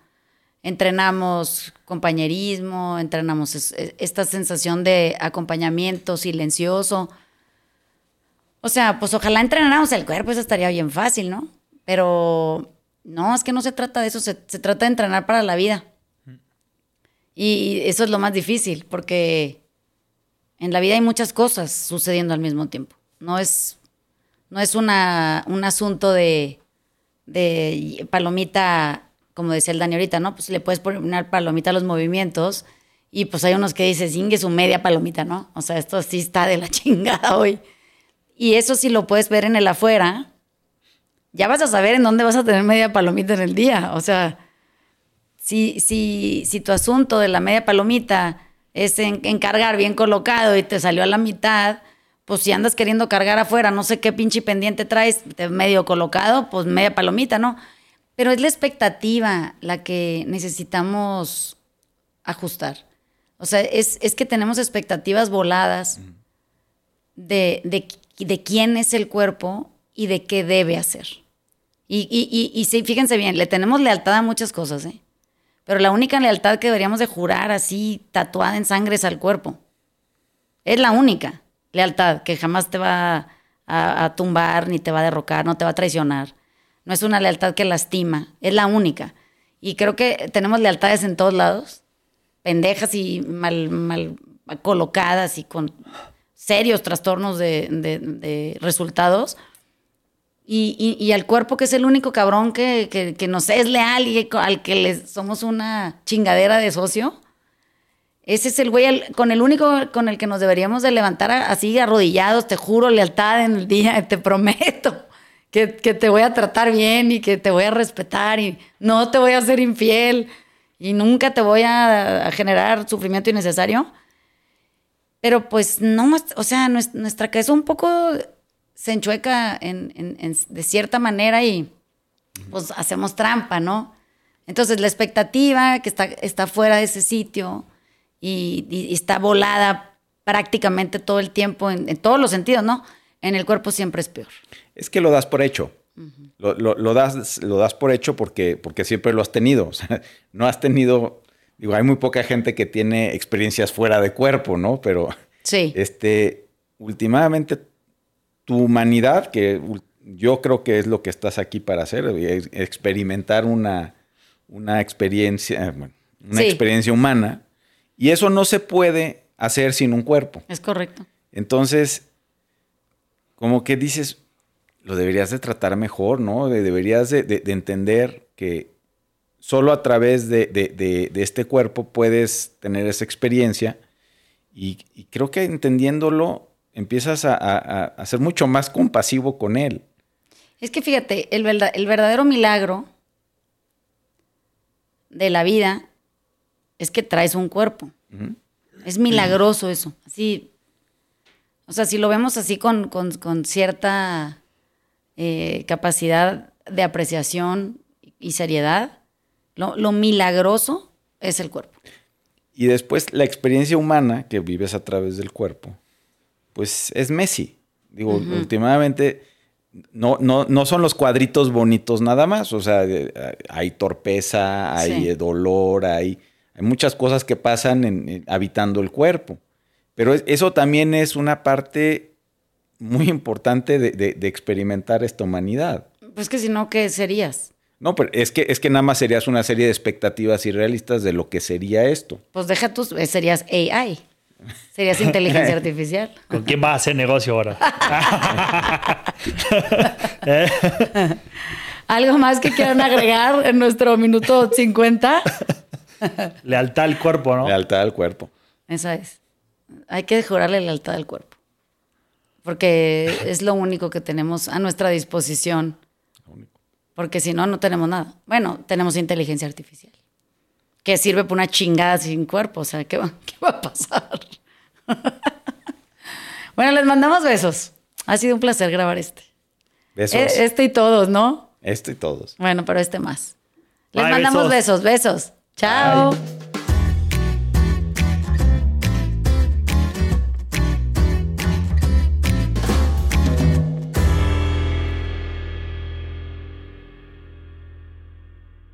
entrenamos compañerismo, entrenamos es- es- esta sensación de acompañamiento silencioso. O sea, pues ojalá entrenáramos el cuerpo, eso estaría bien fácil, ¿no? Pero no, es que no se trata de eso, se, se trata de entrenar para la vida. Y eso es lo más difícil, porque en la vida hay muchas cosas sucediendo al mismo tiempo. No es, no es una, un asunto de, de palomita, como decía el Dani ahorita, ¿no? Pues le puedes poner palomita a los movimientos y pues hay unos que dices, ingue su media palomita, ¿no? O sea, esto sí está de la chingada hoy. Y eso sí lo puedes ver en el afuera, ya vas a saber en dónde vas a tener media palomita en el día. O sea, si, si, si tu asunto de la media palomita es en, en cargar bien colocado y te salió a la mitad, pues si andas queriendo cargar afuera, no sé qué pinche pendiente traes, medio colocado, pues media palomita, ¿no? Pero es la expectativa la que necesitamos ajustar. O sea, es, es que tenemos expectativas voladas de, de, de quién es el cuerpo y de qué debe hacer. Y, y, y, y sí, fíjense bien, le tenemos lealtad a muchas cosas, ¿eh? Pero la única lealtad que deberíamos de jurar así, tatuada en sangre, es al cuerpo. Es la única lealtad que jamás te va a, tumbar, ni te va a derrocar, no te va a traicionar. No es una lealtad que lastima, es la única. Y creo que tenemos lealtades en todos lados, pendejas y mal, mal colocadas y con serios trastornos de, de- de resultados. Y, y- y al cuerpo que es el único cabrón que, que- que nos es leal y al que le somos una chingadera de socio. Ese es el güey con el único con el que nos deberíamos de levantar así arrodillados, te juro lealtad en el día, te prometo que, que te voy a tratar bien y que te voy a respetar y no te voy a ser infiel y nunca te voy a, a generar sufrimiento innecesario. Pero pues no, o sea, nues- nuestra cabeza un poco se enchueca en, en- en- de cierta manera y pues hacemos trampa, ¿no? Entonces la expectativa que está, está fuera de ese sitio y, está volada prácticamente todo el tiempo en, en todos los sentidos, ¿no? En el cuerpo siempre es peor. Es que lo das por hecho. lo, lo- lo das, lo das por hecho porque, porque siempre lo has tenido. O sea, no has tenido. Digo, hay muy poca gente que tiene experiencias fuera de cuerpo, ¿no? Pero Sí. este, últimamente, tu humanidad, que yo creo que es lo que estás aquí para hacer, experimentar una, una experiencia, eh, bueno, una Sí. experiencia humana. Y eso no se puede hacer sin un cuerpo. Es correcto. Entonces, como que dices, lo deberías de tratar mejor, ¿no? De- deberías de, de- de entender que solo a través de, este cuerpo puedes tener esa experiencia y, y creo que entendiéndolo empiezas a, a- ser mucho más compasivo con él. Es que fíjate, el verdadero milagro de la vida es que traes un cuerpo. Es milagroso eso. Así, o sea, si lo vemos así con, con- con cierta eh, capacidad de apreciación y seriedad, lo, lo milagroso es el cuerpo. Y después la experiencia humana que vives a través del cuerpo, pues es Messi. Digo, últimamente no, no, no son los cuadritos bonitos nada más. O sea, eh, hay torpeza, hay Sí. dolor, hay, hay muchas cosas que pasan en- en- habitando el cuerpo. Pero es- eso también es una parte muy importante de, de- de experimentar esta humanidad. Pues que si no, ¿qué serías? No, pero es que, es que nada más serías una serie de expectativas irrealistas de lo que sería esto. Pues deja tus, eh, serías AI. Serías inteligencia artificial. ¿Con quién vas a hacer negocio ahora? ¿Eh? ¿Algo más que quieran agregar en nuestro minuto 50? Lealtad al cuerpo, ¿no? Lealtad al cuerpo. Esa es. Hay que jurarle lealtad al cuerpo. Porque es lo único que tenemos a nuestra disposición. Porque si no, no tenemos nada. Bueno, tenemos inteligencia artificial. Que sirve para una chingada sin cuerpo. O sea, ¿qué va, qué va a pasar? bueno, les mandamos besos. Ha sido un placer grabar este. Besos. E- Este y todos, ¿no? Esto y todos. Bueno, pero este más. Les Bye, mandamos besos, besos. Chao. Bye.